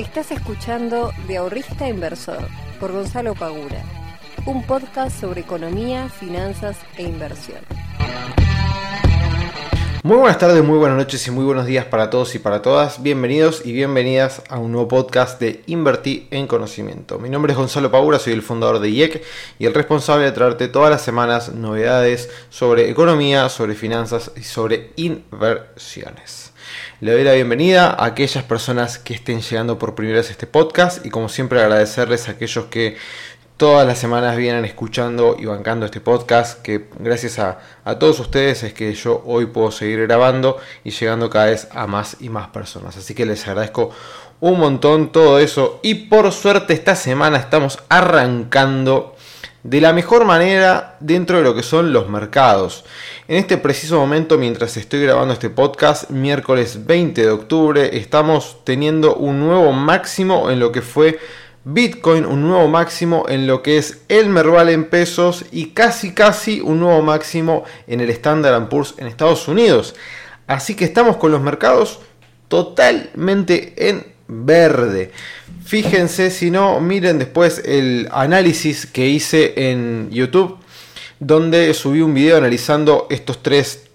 Estás escuchando De Ahorrista Inversor por Gonzalo Pagura, un podcast sobre economía, finanzas e inversión. Muy buenas tardes, muy buenas noches y muy buenos días para todos y para todas. Bienvenidos y bienvenidas a un nuevo podcast de Invertir en Conocimiento. Mi nombre es Gonzalo Pagura, soy el fundador de IEC y el responsable de traerte todas las semanas novedades sobre economía, sobre finanzas y sobre inversiones. Le doy la bienvenida a aquellas personas que estén llegando por primera vez a este podcast y como siempre agradecerles a aquellos que todas las semanas vienen escuchando y bancando este podcast, que gracias a, todos ustedes es que yo hoy puedo seguir grabando y llegando cada vez a más y más personas. Así que les agradezco un montón todo eso y por suerte esta semana estamos arrancando de la mejor manera dentro de lo que son los mercados. En este preciso momento, mientras estoy grabando este podcast, miércoles 20 de octubre, estamos teniendo un nuevo máximo en lo que fue Bitcoin un nuevo máximo en lo que es el Merval en pesos y casi casi un nuevo máximo en el Standard Poor's en Estados Unidos. Así que estamos con los mercados totalmente en verde. Fíjense, si no, miren después el análisis que hice en YouTube, donde subí un video analizando estos tres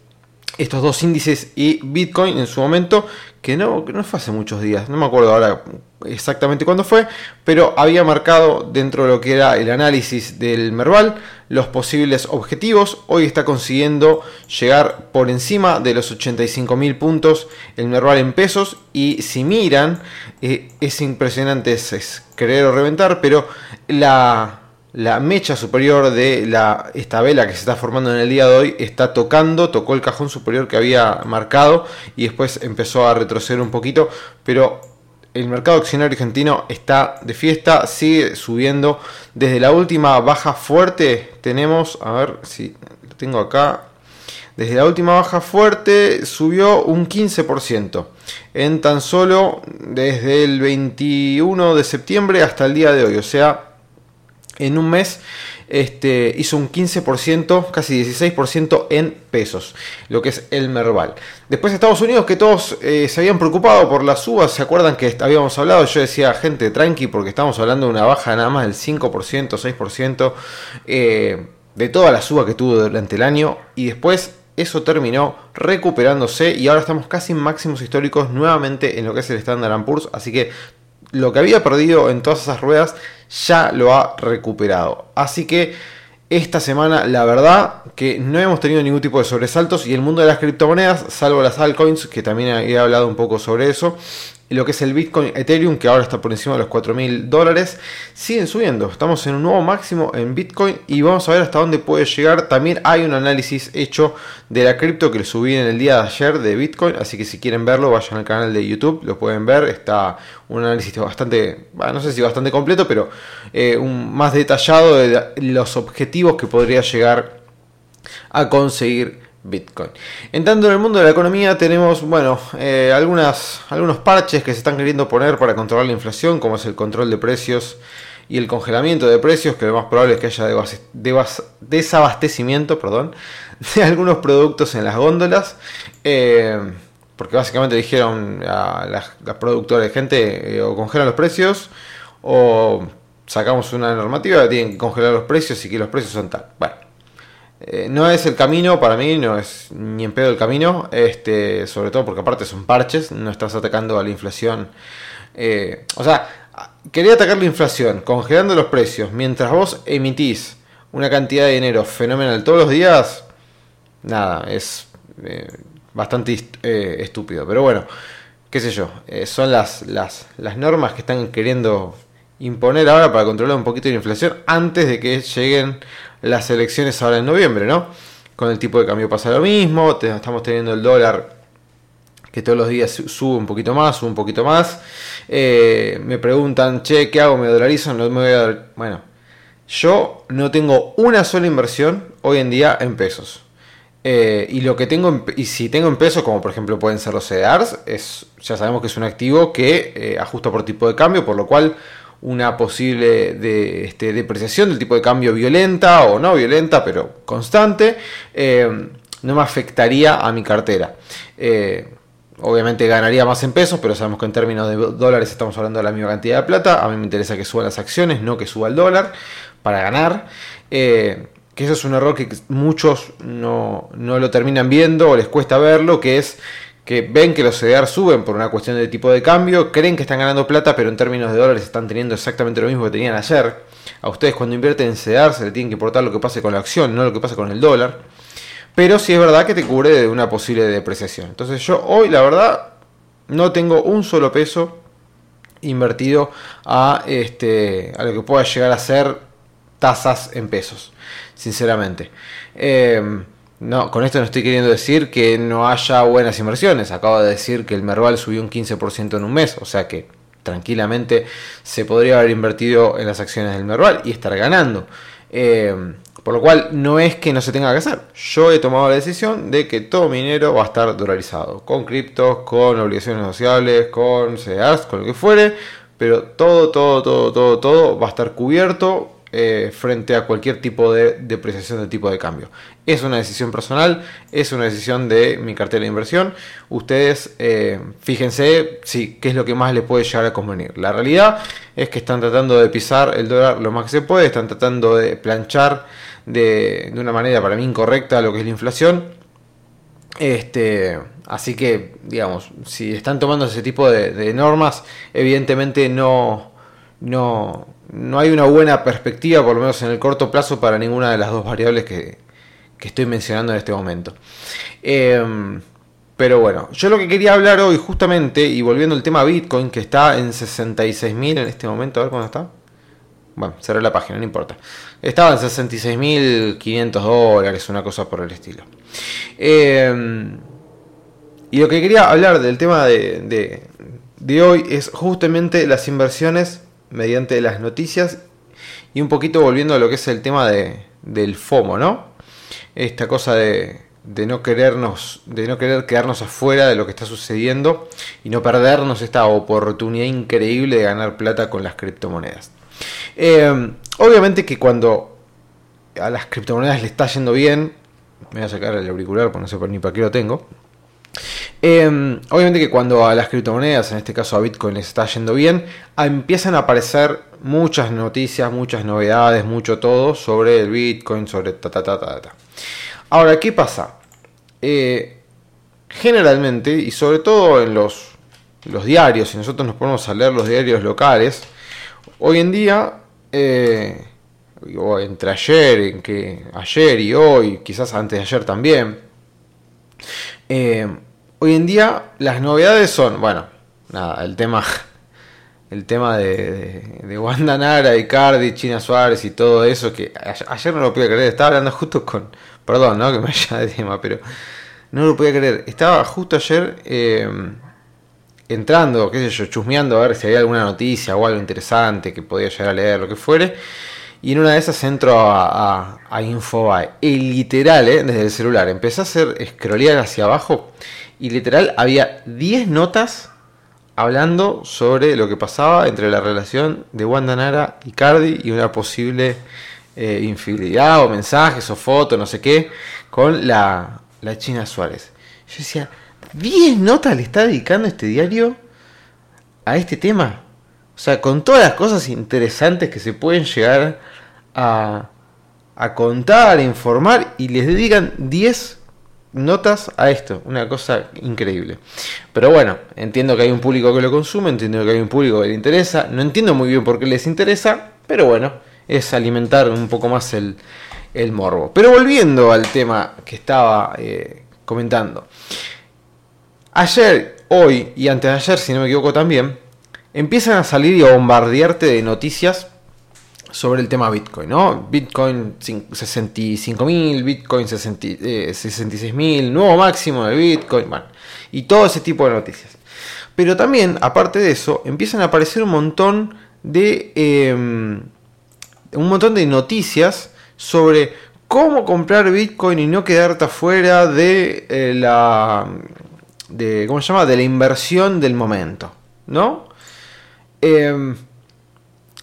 estos dos índices y Bitcoin en su momento, que no, no fue hace muchos días, no me acuerdo ahora exactamente cuándo fue, pero había marcado dentro de lo que era el análisis del Merval los posibles objetivos. Hoy está consiguiendo llegar por encima de los 85.000 puntos el Merval en pesos y si miran, eh, es impresionante, es, es querer reventar, pero la la mecha superior de la, esta vela que se está formando en el día de hoy está tocando, tocó el cajón superior que había marcado y después empezó a retroceder un poquito, pero el mercado accionario argentino está de fiesta, sigue subiendo. Desde la última baja fuerte tenemos, a ver si lo tengo acá, desde la última baja fuerte subió un 15% en tan solo desde el 21 de septiembre hasta el día de hoy, o sea, en un mes este, hizo un 15%, casi 16% en pesos, lo que es el Merval. Después Estados Unidos, que todos eh, se habían preocupado por las uvas, ¿se acuerdan que habíamos hablado? Yo decía, gente, tranqui, porque estamos hablando de una baja nada más del 5%, 6% eh, de toda la suba que tuvo durante el año, y después eso terminó recuperándose y ahora estamos casi en máximos históricos nuevamente en lo que es el Standard Poor's, así que lo que había perdido en todas esas ruedas ya lo ha recuperado. Así que esta semana la verdad que no hemos tenido ningún tipo de sobresaltos y el mundo de las criptomonedas, salvo las altcoins, que también he hablado un poco sobre eso, lo que es el Bitcoin Ethereum, que ahora está por encima de los 4 mil dólares, siguen subiendo. Estamos en un nuevo máximo en Bitcoin y vamos a ver hasta dónde puede llegar. También hay un análisis hecho de la cripto que subí en el día de ayer de Bitcoin, así que si quieren verlo, vayan al canal de YouTube, lo pueden ver. Está un análisis bastante, no sé si bastante completo, pero eh, más detallado de los objetivos que podría llegar a conseguir Bitcoin. Entrando en el mundo de la economía tenemos, bueno, eh, algunos parches que se están queriendo poner para controlar la inflación, como es el control de precios y el congelamiento de precios, que lo más probable es que haya desabastecimiento perdón, de algunos productos en las góndolas. Eh, porque básicamente dijeron a las, productoras de gente eh, o congelan los precios o sacamos una normativa que tienen que congelar los precios y que los precios son tal. Bueno, eh, no es el camino, para mí no es ni en pedo el camino, este, sobre todo porque aparte son parches, no estás atacando a la inflación. Eh, o sea, quería atacar la inflación congelando los precios mientras vos emitís una cantidad de dinero fenomenal todos los días, nada, es eh, bastante estúpido. Pero bueno, qué sé yo, son las, las, las normas que están queriendo imponer ahora para controlar un poquito la inflación antes de que lleguen las elecciones ahora en noviembre, ¿no? Con el tipo de cambio pasa lo mismo, estamos teniendo el dólar que todos los días sube un poquito más, sube un poquito más. Eh, me preguntan, che, ¿qué hago? ¿Me dolarizo? No me voy a. Bueno, yo no tengo una sola inversión hoy en día en pesos. Eh, y lo que tengo, y si tengo en pesos, como por ejemplo pueden ser los CDRs, es, ya sabemos que es un activo que eh, ajusta por tipo de cambio, por lo cual una posible este, depreciación del tipo de cambio violenta o no violenta, pero constante, eh, no me afectaría a mi cartera. Eh, obviamente ganaría más en pesos, pero sabemos que en términos de dólares estamos hablando de la misma cantidad de plata. A mí me interesa que suban las acciones, no que suba el dólar para ganar. Eh, que eso es un error que muchos no, no, lo terminan viendo o les cuesta verlo, que es que ven que los CDR suben por una cuestión de tipo de cambio, creen que están ganando plata, pero en términos de dólares están teniendo exactamente lo mismo que tenían ayer. A ustedes cuando invierten en CDR se le tienen que importar lo que pase con la acción, no lo que pase con el dólar. Pero sí es verdad que te cubre de una posible depreciación. Entonces yo hoy la verdad no tengo un solo peso invertido a, este, a lo que pueda llegar a ser tasas en pesos, sinceramente. Eh, no, con esto no estoy queriendo decir que no haya buenas inversiones. Acabo de decir que el Merval subió un 15% en un mes, o sea que tranquilamente se podría haber invertido en las acciones del Merval y estar ganando. Eh, por lo cual no es que no se tenga que hacer. Yo he tomado la decisión de que todo mi dinero va a estar dolarizado. Con criptos, con obligaciones negociables, con CDRs, con lo que fuere. Pero todo, todo, todo, todo, todo va a estar cubierto eh, frente a cualquier tipo de depreciación de tipo de cambio. Es una decisión personal, es una decisión de mi cartera de inversión. Ustedes eh, fíjense qué es lo que más les puede llegar a convenir. La realidad es que están tratando de pisar el dólar lo más que se puede, están tratando de planchar de, una manera para mí incorrecta lo que es la inflación. Este, así que, digamos, si están tomando ese tipo de, de normas, evidentemente no, no, no hay una buena perspectiva, por lo menos en el corto plazo, para ninguna de las dos variables que, estoy mencionando en este momento. Em, pero bueno, yo lo que quería hablar hoy justamente, y volviendo al tema Bitcoin, que está en 66.000 en este momento, a ver cuándo está. Bueno, cerré la página, no importa. Estaba en 66.500 dólares, una cosa por el estilo. Em, y lo que quería hablar del tema de, de hoy es justamente las inversiones mediante las noticias y un poquito volviendo a lo que es el tema de, del FOMO, ¿no? Esta cosa de, de no querernos, de no querer quedarnos afuera de lo que está sucediendo y no perdernos esta oportunidad increíble de ganar plata con las criptomonedas. Eh, obviamente que cuando a las criptomonedas le está yendo bien, me voy a sacar el auricular porque no sé ni para qué lo tengo. Em, obviamente que cuando a las criptomonedas, en este caso a Bitcoin, les está yendo bien, empiezan a aparecer muchas noticias, muchas novedades, mucho todo sobre el Bitcoin, sobre ta ta ta ta ta. Ahora, ¿qué pasa? Eh, generalmente, y sobre todo en los, diarios, si nosotros nos ponemos a leer los diarios locales, hoy en día, eh, entre ayer, que ayer y hoy, quizás antes de ayer también, eh, hoy en día las novedades son, bueno, nada, el tema, el tema de, de, Wanda Nara, Icardi, China Suárez y todo eso, que ayer no lo podía creer, estaba hablando justo con, perdón, ¿no? Que me haya de tema, pero no lo podía creer, estaba justo ayer eh, entrando, qué sé yo, chusmeando a ver si había alguna noticia o algo interesante que podía llegar a leer, lo que fuere. Y en una de esas entro a, a, Infobae. Y literal, ¿eh? desde el celular. Empecé a hacer scrollear hacia abajo. Y literal había 10 notas hablando sobre lo que pasaba entre la relación de Wanda Nara y Cardi y una posible eh, infidelidad o mensajes o fotos, no sé qué, con la, la China Suárez. Yo decía, 10 notas le está dedicando este diario a este tema. O sea, con todas las cosas interesantes que se pueden llegar a, a contar, a informar y les dedican 10 notas a esto, una cosa increíble. Pero bueno, entiendo que hay un público que lo consume, entiendo que hay un público que le interesa, no entiendo muy bien por qué les interesa, pero bueno, es alimentar un poco más el, el morbo. Pero volviendo al tema que estaba eh, comentando. Ayer, hoy y antes de ayer, si no me equivoco también, empiezan a salir y a bombardearte de noticias sobre el tema Bitcoin, ¿no? Bitcoin 65.000, Bitcoin 66.000, eh, nuevo máximo de Bitcoin, bueno, y todo ese tipo de noticias. Pero también, aparte de eso, empiezan a aparecer un montón de em, un montón de noticias sobre cómo comprar Bitcoin y no quedarte afuera de eh, la de cómo se llama de la inversión del momento, ¿no? Eh,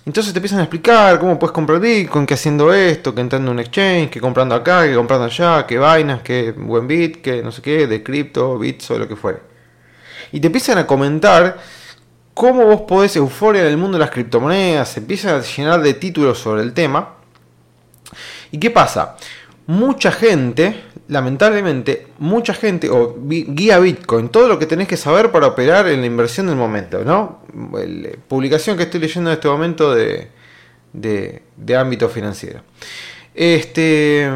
entonces te empiezan a explicar cómo puedes comprar Bitcoin, que haciendo esto, que entrando en un exchange, que comprando acá, que comprando allá, que vainas, que buen bit, que no sé qué, de cripto, bits o lo que fuere. y te empiezan a comentar cómo vos podés euforia en el mundo de las criptomonedas, se empiezan a llenar de títulos sobre el tema. ¿Y qué pasa? Mucha gente, lamentablemente, mucha gente, o guía Bitcoin, todo lo que tenés que saber para operar en la inversión del momento, ¿no? La publicación que estoy leyendo en este momento de, de, ámbito financiero. Este,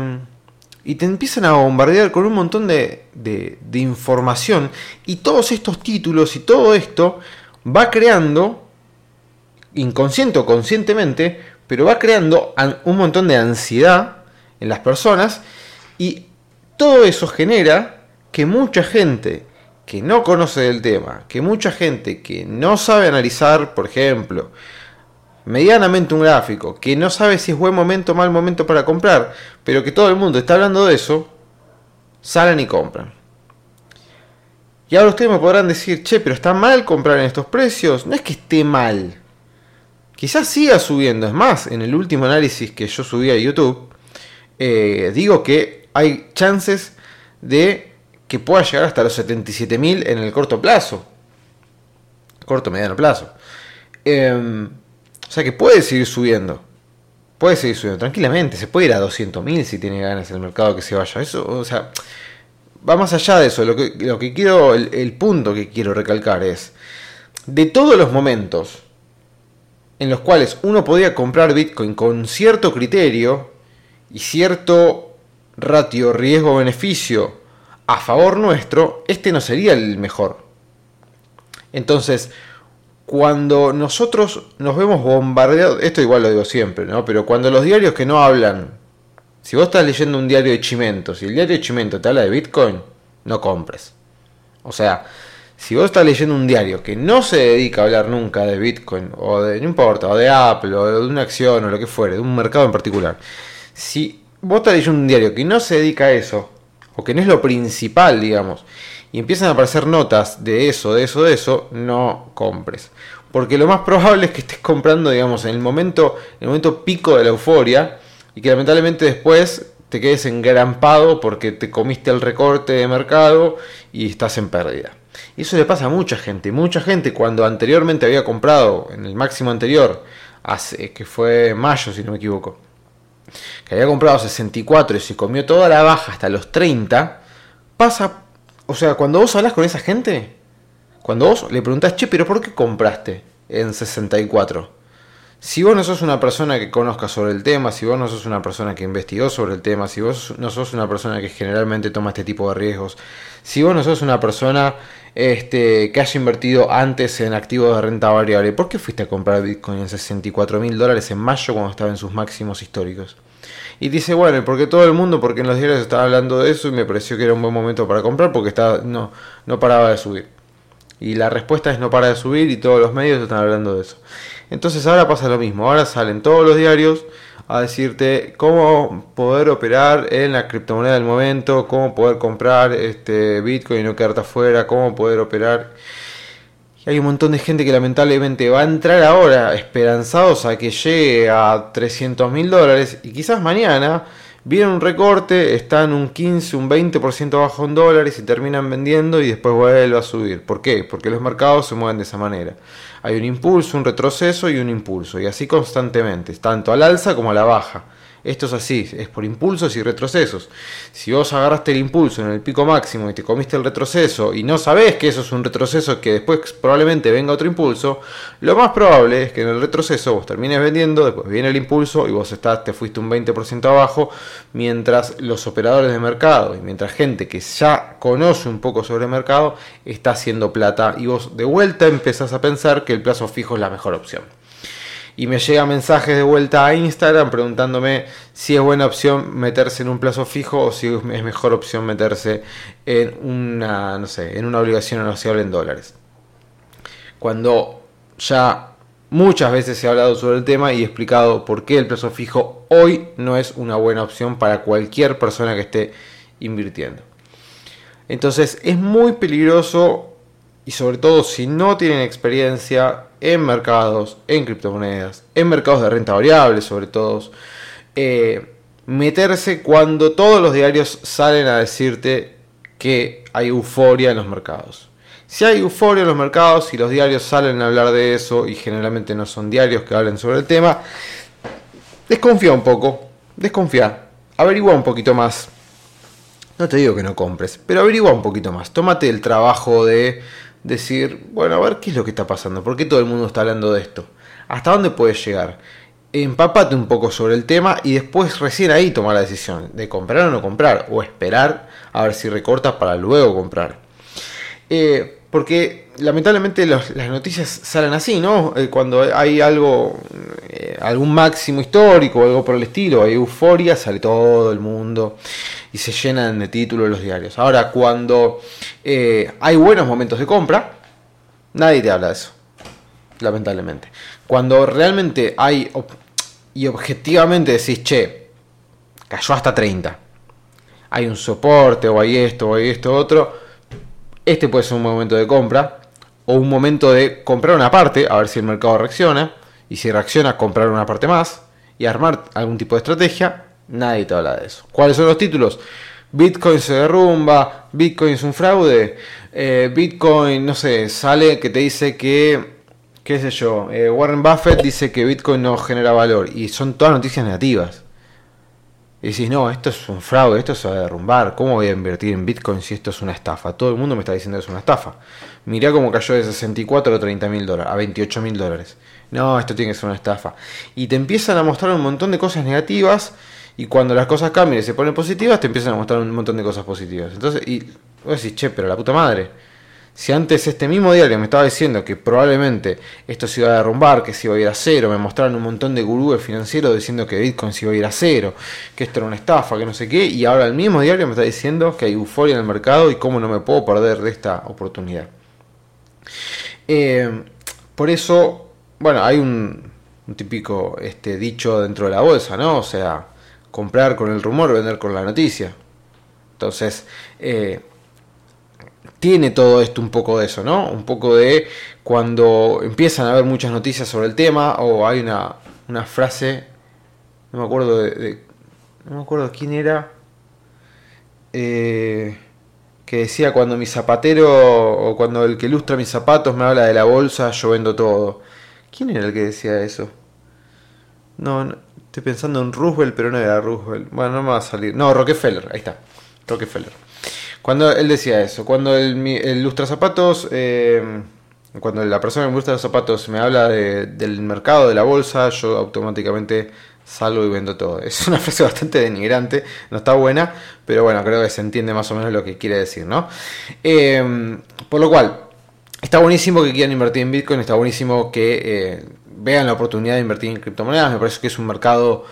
y te empiezan a bombardear con un montón de, de, de información y todos estos títulos y todo esto va creando, inconsciente o conscientemente, pero va creando un montón de ansiedad en las personas y todo eso genera que mucha gente que no conoce del tema, que mucha gente que no sabe analizar, por ejemplo, medianamente un gráfico, que no sabe si es buen momento o mal momento para comprar, pero que todo el mundo está hablando de eso, salen y compran. Y ahora ustedes me podrán decir, che, pero está mal comprar en estos precios. No es que esté mal. Quizás siga subiendo. Es más, en el último análisis que yo subí a YouTube, eh, digo que hay chances de que pueda llegar hasta los 77.000 en el corto plazo. Corto, mediano plazo. Em, o sea que puede seguir subiendo. Puede seguir subiendo tranquilamente. Se puede ir a 200.000 si tiene ganas el mercado que se vaya. Eso, o sea, va más allá de eso. Lo que, quiero, el, punto que quiero recalcar es, de todos los momentos en los cuales uno podía comprar Bitcoin con cierto criterio y cierto ratio riesgo-beneficio a favor nuestro, este no sería el mejor. Entonces, cuando nosotros nos vemos bombardeados, esto igual lo digo siempre, ¿no? Pero cuando los diarios que no hablan si vos estás leyendo un diario de Chimentos y el diario de Chimento te habla de Bitcoin, no compres. O sea, si vos estás leyendo un diario que no se dedica a hablar nunca de Bitcoin, o de, no importa, o de Apple, o de una acción, o lo que fuere, de un mercado en particular, si vos un diario que no se dedica a eso, o que no es lo principal, digamos, y empiezan a aparecer notas de eso, de eso, de eso, no compres. Porque lo más probable es que estés comprando, digamos, en el momento, en el momento pico de la euforia, y que lamentablemente después te quedes engarampado porque te comiste el recorte de mercado y estás en pérdida. Y eso le pasa a mucha gente. Mucha gente cuando anteriormente había comprado en el máximo anterior, hace, que fue mayo si no me equivoco, que había comprado 64 y se comió toda la baja hasta los 30, pasa, o sea, cuando vos hablas con esa gente, cuando vos le preguntás, che, pero ¿por qué compraste en 64? Si vos no sos una persona que conozca sobre el tema, si vos no sos una persona que investigó sobre el tema, si vos no sos una persona que generalmente toma este tipo de riesgos, si vos no sos una persona este, que haya invertido antes en activos de renta variable, ¿por qué fuiste a comprar Bitcoin en 64 mil dólares en mayo cuando estaba en sus máximos históricos? Y dice, bueno, porque todo el mundo, porque en los diarios estaba hablando de eso y me pareció que era un buen momento para comprar porque estaba, no, no paraba de subir. Y la respuesta es no para de subir y todos los medios están hablando de eso. Entonces ahora pasa lo mismo, ahora salen todos los diarios a decirte cómo poder operar en la criptomoneda del momento, cómo poder comprar este Bitcoin y no quedarte afuera, cómo poder operar. Y hay un montón de gente que lamentablemente va a entrar ahora esperanzados a que llegue a 300 mil dólares y quizás mañana viene un recorte, están un 15, un 20% bajo en dólares y terminan vendiendo y después vuelve a subir. ¿Por qué? Porque los mercados se mueven de esa manera. Hay un impulso, un retroceso y un impulso, y así constantemente, tanto al alza como a la baja. Esto es así, es por impulsos y retrocesos. Si vos agarraste el impulso en el pico máximo y te comiste el retroceso y no sabés que eso es un retroceso que después probablemente venga otro impulso, lo más probable es que en el retroceso vos termines vendiendo, después viene el impulso y vos estás, te fuiste un 20% abajo, mientras los operadores de mercado y mientras gente que ya conoce un poco sobre el mercado está haciendo plata y vos de vuelta empezás a pensar que el plazo fijo es la mejor opción y me llega mensajes de vuelta a Instagram preguntándome si es buena opción meterse en un plazo fijo o si es mejor opción meterse en una, no sé, en una obligación negociable en dólares. Cuando ya muchas veces ha hablado sobre el tema y he explicado por qué el plazo fijo hoy no es una buena opción para cualquier persona que esté invirtiendo. Entonces es muy peligroso y sobre todo si no tienen experiencia en mercados, en criptomonedas, en mercados de renta variable sobre todo, eh, meterse cuando todos los diarios salen a decirte que hay euforia en los mercados. Si hay euforia en los mercados y los diarios salen a hablar de eso y generalmente no son diarios que hablen sobre el tema, desconfía un poco, desconfía, averigua un poquito más. No te digo que no compres, pero averigua un poquito más. Tómate el trabajo de decir, bueno, a ver qué es lo que está pasando, por qué todo el mundo está hablando de esto, hasta dónde puedes llegar. Empapate un poco sobre el tema y después recién ahí tomar la decisión de comprar o no comprar, o esperar a ver si recortas para luego comprar. Eh, porque lamentablemente las noticias salen así, ¿no? Eh, cuando hay algo, eh, algún máximo histórico o algo por el estilo, hay euforia, sale todo el mundo y se llenan de títulos los diarios. Ahora, cuando eh, hay buenos momentos de compra, nadie te habla de eso, lamentablemente. Cuando realmente hay y objetivamente decís, che, cayó hasta 30, hay un soporte o hay esto o hay esto otro este puede ser un momento de compra o un momento de comprar una parte, a ver si el mercado reacciona. Y si reacciona, comprar una parte más y armar algún tipo de estrategia. Nadie te habla de eso. ¿Cuáles son los títulos? Bitcoin se derrumba, Bitcoin es un fraude, eh, Bitcoin, no sé, sale que te dice que, qué sé yo, eh, Warren Buffett dice que Bitcoin no genera valor y son todas noticias negativas. Y decís, no, esto es un fraude, esto se va a derrumbar. ¿Cómo voy a invertir en Bitcoin si esto es una estafa? Todo el mundo me está diciendo que es una estafa. Mirá cómo cayó de 64 a 30 mil dólares, a 28 mil dólares. No, esto tiene que ser una estafa. Y te empiezan a mostrar un montón de cosas negativas. Y cuando las cosas cambian y se ponen positivas, te empiezan a mostrar un montón de cosas positivas. Entonces, y vos decís, che, pero la puta madre. Si antes este mismo diario me estaba diciendo que probablemente esto se iba a derrumbar, que se iba a ir a cero, me mostraron un montón de gurúes financieros diciendo que Bitcoin se iba a ir a cero, que esto era una estafa, que no sé qué, y ahora el mismo diario me está diciendo que hay euforia en el mercado y cómo no me puedo perder de esta oportunidad. Eh, por eso, bueno, hay un, típico este, dicho dentro de la bolsa, ¿no? O sea, comprar con el rumor, vender con la noticia. Entonces, eh, tiene todo esto un poco de eso, ¿no? Un poco de cuando empiezan a haber muchas noticias sobre el tema o hay una, una frase, no me acuerdo de, no me acuerdo quién era, eh, que decía cuando mi zapatero o cuando el que ilustra mis zapatos me habla de la bolsa, yo vendo todo. ¿Quién era el que decía eso? No, no estoy pensando en Roosevelt, pero no era Roosevelt. Bueno, no me va a salir. No, Rockefeller, ahí está. Rockefeller. Cuando él decía eso, cuando el, el lustra zapatos, eh, cuando la persona que me los zapatos me habla del mercado, de la bolsa, yo automáticamente salgo y vendo todo. Es una frase bastante denigrante, no está buena, pero bueno, creo que se entiende más o menos lo que quiere decir, ¿no? Eh, por lo cual, está buenísimo que quieran invertir en Bitcoin, está buenísimo que eh, vean la oportunidad de invertir en criptomonedas, me parece que es un mercado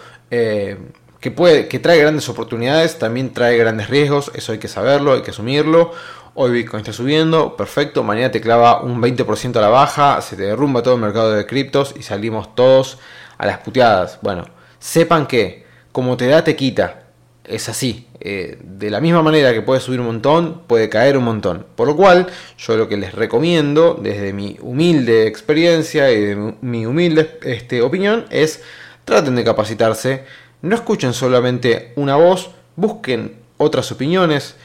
que, puede, que trae grandes oportunidades, también trae grandes riesgos, eso hay que saberlo, hay que asumirlo. Hoy Bitcoin está subiendo, perfecto, mañana te clava un 20% a la baja, se te derrumba todo el mercado de criptos y salimos todos a las puteadas. Bueno, sepan que como te da te quita, es así. Eh, de la misma manera que puede subir un montón, puede caer un montón. Por lo cual, yo lo que les recomiendo, desde mi humilde experiencia y de mi humilde este, opinión, es traten de capacitarse no escuchen solamente una voz, busquen otras opiniones,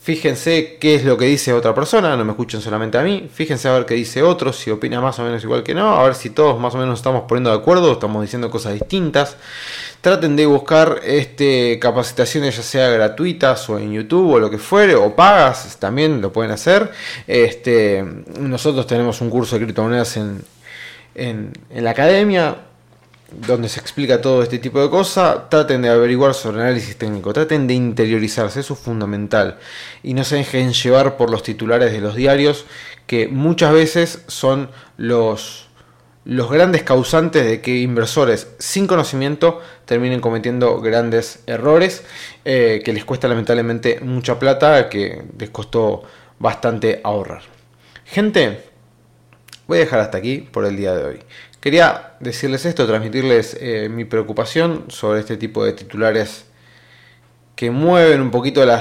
fíjense qué es lo que dice otra persona, no me escuchen solamente a mí, fíjense a ver qué dice otro, si opina más o menos igual que no, a ver si todos más o menos estamos poniendo de acuerdo, estamos diciendo cosas distintas. Traten de buscar este, capacitaciones ya sea gratuitas o en YouTube o lo que fuere, o pagas, también lo pueden hacer. Este, nosotros tenemos un curso de criptomonedas en, en, en la academia, donde se explica todo este tipo de cosas, traten de averiguar sobre análisis técnico, traten de interiorizarse, eso es fundamental. Y no se dejen llevar por los titulares de los diarios, que muchas veces son los, los grandes causantes de que inversores sin conocimiento terminen cometiendo grandes errores, eh, que les cuesta lamentablemente mucha plata, que les costó bastante ahorrar. Gente, voy a dejar hasta aquí por el día de hoy. Quería decirles esto, transmitirles eh, mi preocupación sobre este tipo de titulares que mueven un poquito la,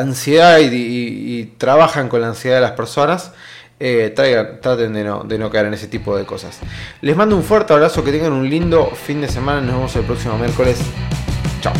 ansiedad y, trabajan con la ansiedad de las personas. Eh, traten de no, de no caer en ese tipo de cosas. Les mando un fuerte abrazo, que tengan un lindo fin de semana. Nos vemos el próximo miércoles. Chao.